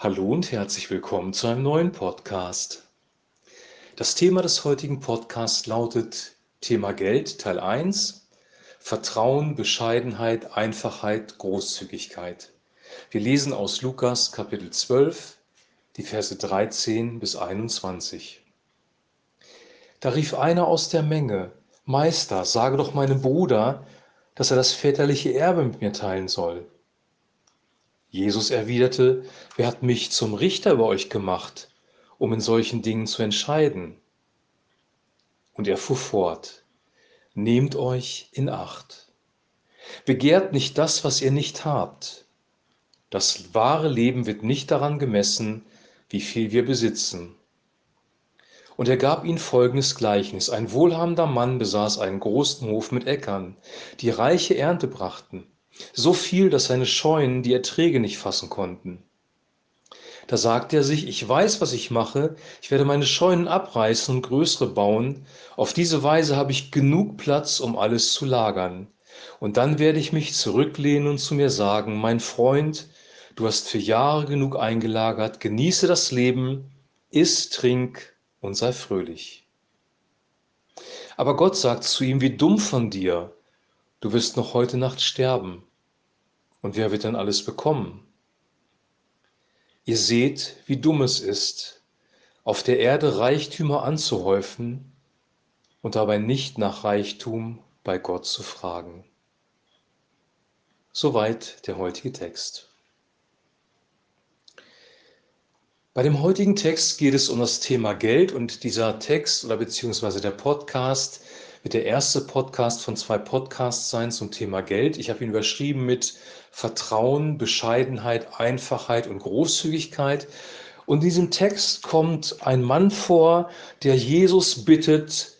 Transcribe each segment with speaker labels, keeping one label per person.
Speaker 1: Hallo und herzlich willkommen zu einem neuen Podcast. Das Thema des heutigen Podcasts lautet Thema Geld Teil 1 Vertrauen, Bescheidenheit, Einfachheit, Großzügigkeit. Wir lesen aus Lukas Kapitel 12, die Verse 13 bis 21. Da rief einer aus der Menge, Meister, sage doch meinem Bruder, dass er das väterliche Erbe mit mir teilen soll. Jesus erwiderte, wer hat mich zum Richter über euch gemacht, um in solchen Dingen zu entscheiden? Und er fuhr fort, nehmt euch in Acht. Begehrt nicht das, was ihr nicht habt. Das wahre Leben wird nicht daran gemessen, wie viel wir besitzen. Und er gab ihnen folgendes Gleichnis. Ein wohlhabender Mann besaß einen großen Hof mit Äckern, die reiche Ernte brachten so viel, dass seine Scheunen die Erträge nicht fassen konnten. Da sagte er sich, ich weiß, was ich mache, ich werde meine Scheunen abreißen und größere bauen, auf diese Weise habe ich genug Platz, um alles zu lagern. Und dann werde ich mich zurücklehnen und zu mir sagen, mein Freund, du hast für Jahre genug eingelagert, genieße das Leben, iss, trink und sei fröhlich. Aber Gott sagt zu ihm, wie dumm von dir, du wirst noch heute Nacht sterben. Und wer wird dann alles bekommen? Ihr seht, wie dumm es ist, auf der Erde Reichtümer anzuhäufen und dabei nicht nach Reichtum bei Gott zu fragen. Soweit der heutige Text. Bei dem heutigen Text geht es um das Thema Geld und dieser Text oder beziehungsweise der Podcast wird der erste Podcast von zwei Podcasts sein zum Thema Geld. Ich habe ihn überschrieben mit Vertrauen, Bescheidenheit, Einfachheit und Großzügigkeit. Und in diesem Text kommt ein Mann vor, der Jesus bittet,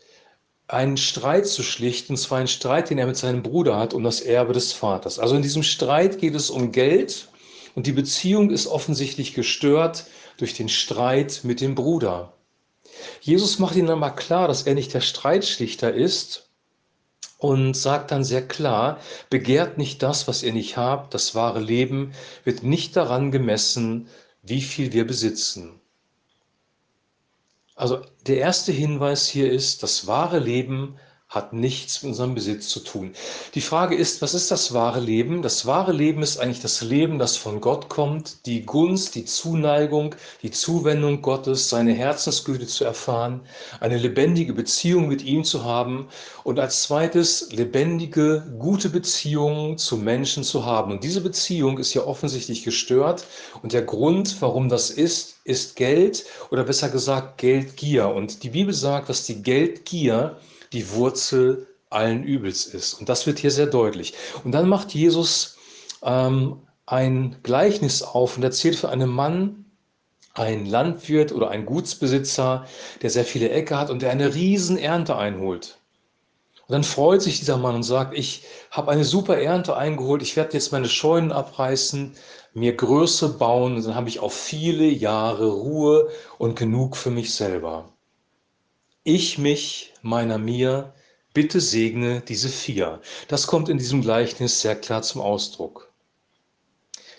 Speaker 1: einen Streit zu schlichten, und zwar einen Streit, den er mit seinem Bruder hat, um das Erbe des Vaters. Also in diesem Streit geht es um Geld und die Beziehung ist offensichtlich gestört durch den Streit mit dem Bruder. Jesus macht ihnen einmal klar, dass er nicht der Streitschlichter ist und sagt dann sehr klar, begehrt nicht das, was ihr nicht habt, das wahre Leben wird nicht daran gemessen, wie viel wir besitzen. Also der erste Hinweis hier ist, das wahre Leben hat nichts mit unserem Besitz zu tun. Die Frage ist, was ist das wahre Leben? Das wahre Leben ist eigentlich das Leben, das von Gott kommt, die Gunst, die Zuneigung, die Zuwendung Gottes, seine Herzensgüte zu erfahren, eine lebendige Beziehung mit ihm zu haben und als zweites lebendige, gute Beziehungen zu Menschen zu haben. Und diese Beziehung ist ja offensichtlich gestört und der Grund, warum das ist, ist Geld oder besser gesagt Geldgier. Und die Bibel sagt, dass die Geldgier die Wurzel allen Übels ist. Und das wird hier sehr deutlich. Und dann macht Jesus ähm, ein Gleichnis auf und erzählt von einem Mann, ein Landwirt oder ein Gutsbesitzer, der sehr viele Äcker hat und der eine riesen Ernte einholt. Und dann freut sich dieser Mann und sagt, ich habe eine super Ernte eingeholt, ich werde jetzt meine Scheunen abreißen, mir Größe bauen und dann habe ich auf viele Jahre Ruhe und genug für mich selber ich mich, meiner mir, bitte segne diese vier. Das kommt in diesem Gleichnis sehr klar zum Ausdruck.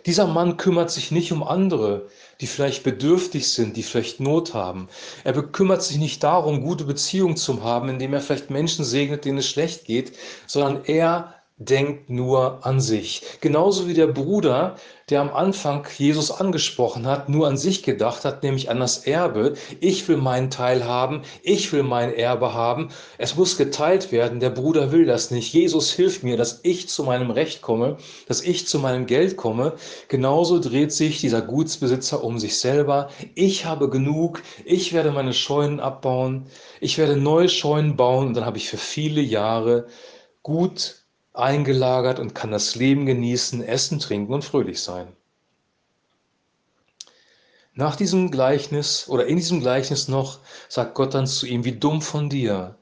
Speaker 1: Dieser Mann kümmert sich nicht um andere, die vielleicht bedürftig sind, die vielleicht Not haben. Er bekümmert sich nicht darum, gute Beziehungen zu haben, indem er vielleicht Menschen segnet, denen es schlecht geht, sondern er denkt nur an sich. Genauso wie der Bruder, der am Anfang Jesus angesprochen hat, nur an sich gedacht hat, nämlich an das Erbe. Ich will meinen Teil haben, ich will mein Erbe haben. Es muss geteilt werden. Der Bruder will das nicht. Jesus hilft mir, dass ich zu meinem Recht komme, dass ich zu meinem Geld komme. Genauso dreht sich dieser Gutsbesitzer um sich selber. Ich habe genug. Ich werde meine Scheunen abbauen. Ich werde neue Scheunen bauen und dann habe ich für viele Jahre gut eingelagert und kann das Leben genießen, essen, trinken und fröhlich sein. Nach diesem Gleichnis oder in diesem Gleichnis noch sagt Gott dann zu ihm, wie dumm von dir.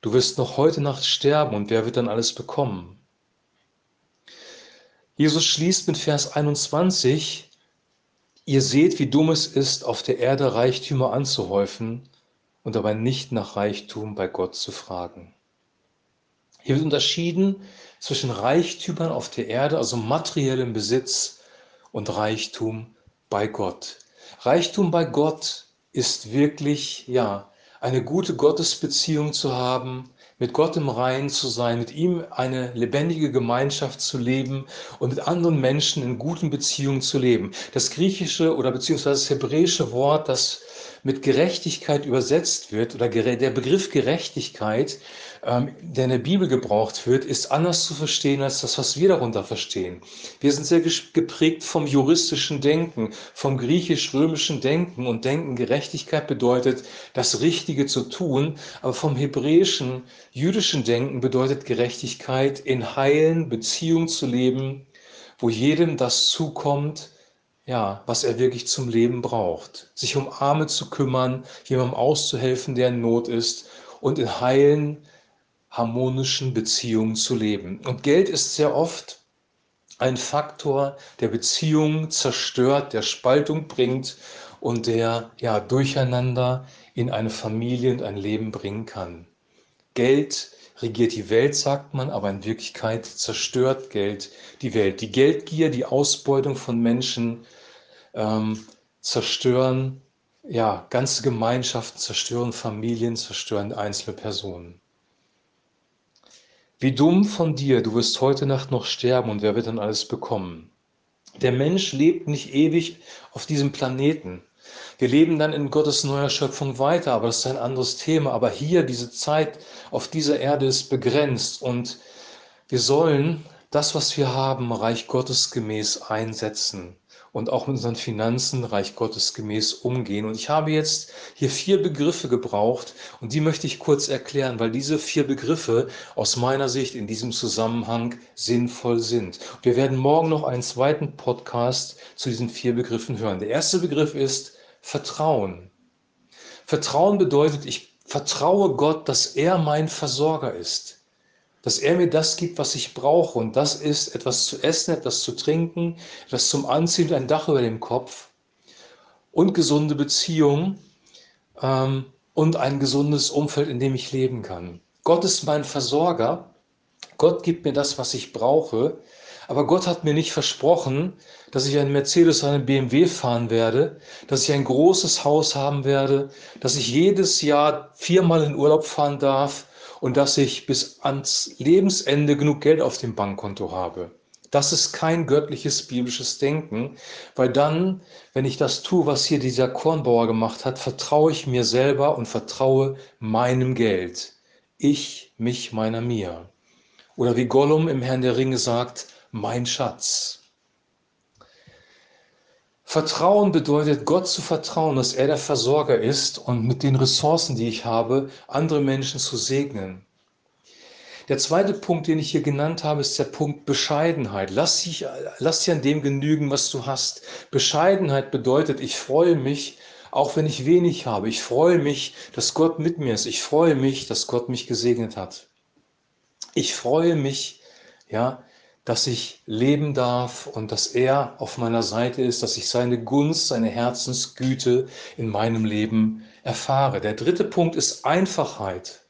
Speaker 1: Du wirst noch heute Nacht sterben und wer wird dann alles bekommen? Jesus schließt mit Vers 21, ihr seht, wie dumm es ist, auf der Erde Reichtümer anzuhäufen und dabei nicht nach Reichtum bei Gott zu fragen. Hier wird unterschieden zwischen Reichtümern auf der Erde, also materiellem Besitz, und Reichtum bei Gott. Reichtum bei Gott ist wirklich, ja, eine gute Gottesbeziehung zu haben, mit Gott im Reinen zu sein, mit ihm eine lebendige Gemeinschaft zu leben und mit anderen Menschen in guten Beziehungen zu leben. Das griechische oder beziehungsweise das hebräische Wort, das mit Gerechtigkeit übersetzt wird oder der Begriff Gerechtigkeit, der in der Bibel gebraucht wird, ist anders zu verstehen als das, was wir darunter verstehen. Wir sind sehr geprägt vom juristischen Denken, vom griechisch-römischen Denken und denken, Gerechtigkeit bedeutet, das Richtige zu tun, aber vom hebräischen, jüdischen Denken bedeutet Gerechtigkeit, in heilen Beziehungen zu leben, wo jedem das zukommt, ja, was er wirklich zum Leben braucht. Sich um Arme zu kümmern, jemandem auszuhelfen, der in Not ist und in heilen, harmonischen Beziehungen zu leben. Und Geld ist sehr oft ein Faktor, der Beziehungen zerstört, der Spaltung bringt und der ja durcheinander in eine Familie und ein Leben bringen kann. Geld regiert die Welt, sagt man, aber in Wirklichkeit zerstört Geld die Welt. Die Geldgier, die Ausbeutung von Menschen ähm, zerstören ja, ganze Gemeinschaften, zerstören Familien, zerstören einzelne Personen. Wie dumm von dir, du wirst heute Nacht noch sterben und wer wird dann alles bekommen? Der Mensch lebt nicht ewig auf diesem Planeten. Wir leben dann in Gottes neuer Schöpfung weiter, aber das ist ein anderes Thema. Aber hier, diese Zeit auf dieser Erde ist begrenzt und wir sollen das, was wir haben, Reich Gottes gemäß einsetzen und auch mit unseren Finanzen Reich Gottes gemäß umgehen. Und ich habe jetzt hier vier Begriffe gebraucht und die möchte ich kurz erklären, weil diese vier Begriffe aus meiner Sicht in diesem Zusammenhang sinnvoll sind. Wir werden morgen noch einen zweiten Podcast zu diesen vier Begriffen hören. Der erste Begriff ist Vertrauen. Vertrauen bedeutet, ich vertraue Gott, dass er mein Versorger ist, dass er mir das gibt, was ich brauche. Und das ist etwas zu essen, etwas zu trinken, etwas zum Anziehen, ein Dach über dem Kopf und gesunde Beziehungen ähm, und ein gesundes Umfeld, in dem ich leben kann. Gott ist mein Versorger. Gott gibt mir das, was ich brauche. Aber Gott hat mir nicht versprochen, dass ich einen Mercedes oder einen BMW fahren werde, dass ich ein großes Haus haben werde, dass ich jedes Jahr viermal in Urlaub fahren darf und dass ich bis ans Lebensende genug Geld auf dem Bankkonto habe. Das ist kein göttliches biblisches Denken, weil dann, wenn ich das tue, was hier dieser Kornbauer gemacht hat, vertraue ich mir selber und vertraue meinem Geld. Ich, mich, meiner, mir. Oder wie Gollum im Herrn der Ringe sagt, mein Schatz. Vertrauen bedeutet, Gott zu vertrauen, dass er der Versorger ist und mit den Ressourcen, die ich habe, andere Menschen zu segnen. Der zweite Punkt, den ich hier genannt habe, ist der Punkt Bescheidenheit. Lass dich, lass dich an dem genügen, was du hast. Bescheidenheit bedeutet, ich freue mich, auch wenn ich wenig habe. Ich freue mich, dass Gott mit mir ist. Ich freue mich, dass Gott mich gesegnet hat. Ich freue mich, ja, dass ich leben darf und dass er auf meiner Seite ist, dass ich seine Gunst, seine Herzensgüte in meinem Leben erfahre. Der dritte Punkt ist Einfachheit.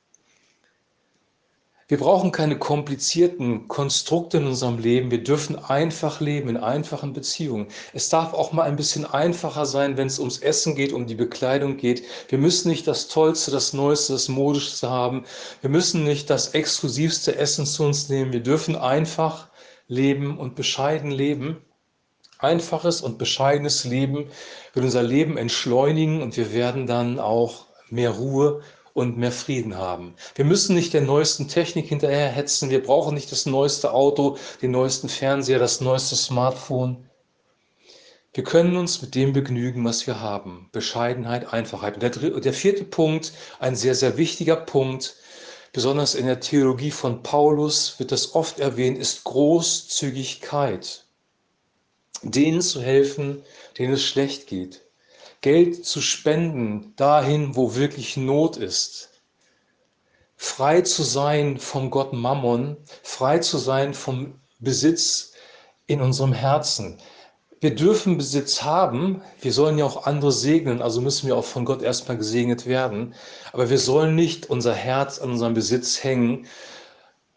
Speaker 1: Wir brauchen keine komplizierten Konstrukte in unserem Leben. Wir dürfen einfach leben in einfachen Beziehungen. Es darf auch mal ein bisschen einfacher sein, wenn es ums Essen geht, um die Bekleidung geht. Wir müssen nicht das Tollste, das Neueste, das Modischste haben. Wir müssen nicht das exklusivste Essen zu uns nehmen. Wir dürfen einfach leben und bescheiden leben. Einfaches und bescheidenes Leben wird unser Leben entschleunigen und wir werden dann auch mehr Ruhe und mehr Frieden haben. Wir müssen nicht der neuesten Technik hinterherhetzen. Wir brauchen nicht das neueste Auto, den neuesten Fernseher, das neueste Smartphone. Wir können uns mit dem begnügen, was wir haben. Bescheidenheit, Einfachheit. Und der, der vierte Punkt, ein sehr, sehr wichtiger Punkt, besonders in der Theologie von Paulus wird das oft erwähnt, ist Großzügigkeit. Denen zu helfen, denen es schlecht geht. Geld zu spenden dahin, wo wirklich Not ist. Frei zu sein vom Gott Mammon, frei zu sein vom Besitz in unserem Herzen wir dürfen Besitz haben, wir sollen ja auch andere segnen, also müssen wir auch von Gott erstmal gesegnet werden, aber wir sollen nicht unser Herz an unserem Besitz hängen.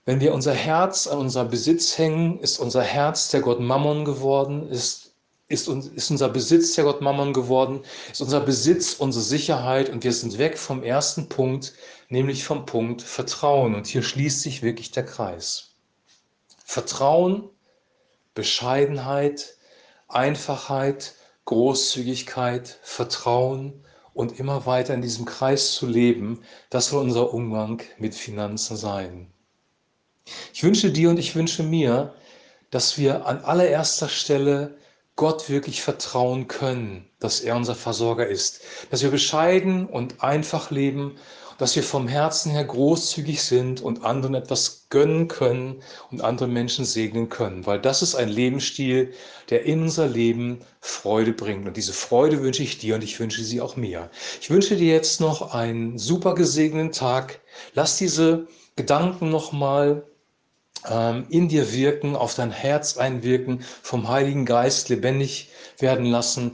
Speaker 1: Wenn wir unser Herz an unserem Besitz hängen, ist unser Herz der Gott Mammon geworden, ist ist, ist unser Besitz ja Gott Mammon geworden, ist unser Besitz unsere Sicherheit und wir sind weg vom ersten Punkt, nämlich vom Punkt Vertrauen. Und hier schließt sich wirklich der Kreis. Vertrauen, Bescheidenheit, Einfachheit, Großzügigkeit, Vertrauen und immer weiter in diesem Kreis zu leben, das soll unser Umgang mit Finanzen sein. Ich wünsche dir und ich wünsche mir, dass wir an allererster Stelle Gott wirklich vertrauen können, dass er unser Versorger ist, dass wir bescheiden und einfach leben, dass wir vom Herzen her großzügig sind und anderen etwas gönnen können und andere Menschen segnen können, weil das ist ein Lebensstil, der in unser Leben Freude bringt. Und diese Freude wünsche ich dir und ich wünsche sie auch mir. Ich wünsche dir jetzt noch einen super gesegneten Tag. Lass diese Gedanken nochmal ähm, in dir wirken, auf dein Herz einwirken, vom Heiligen Geist lebendig werden lassen.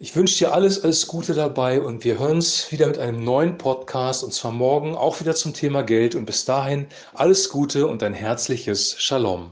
Speaker 1: Ich wünsche dir alles, alles Gute dabei und wir hören uns wieder mit einem neuen Podcast und zwar morgen auch wieder zum Thema Geld und bis dahin alles Gute und ein herzliches Shalom.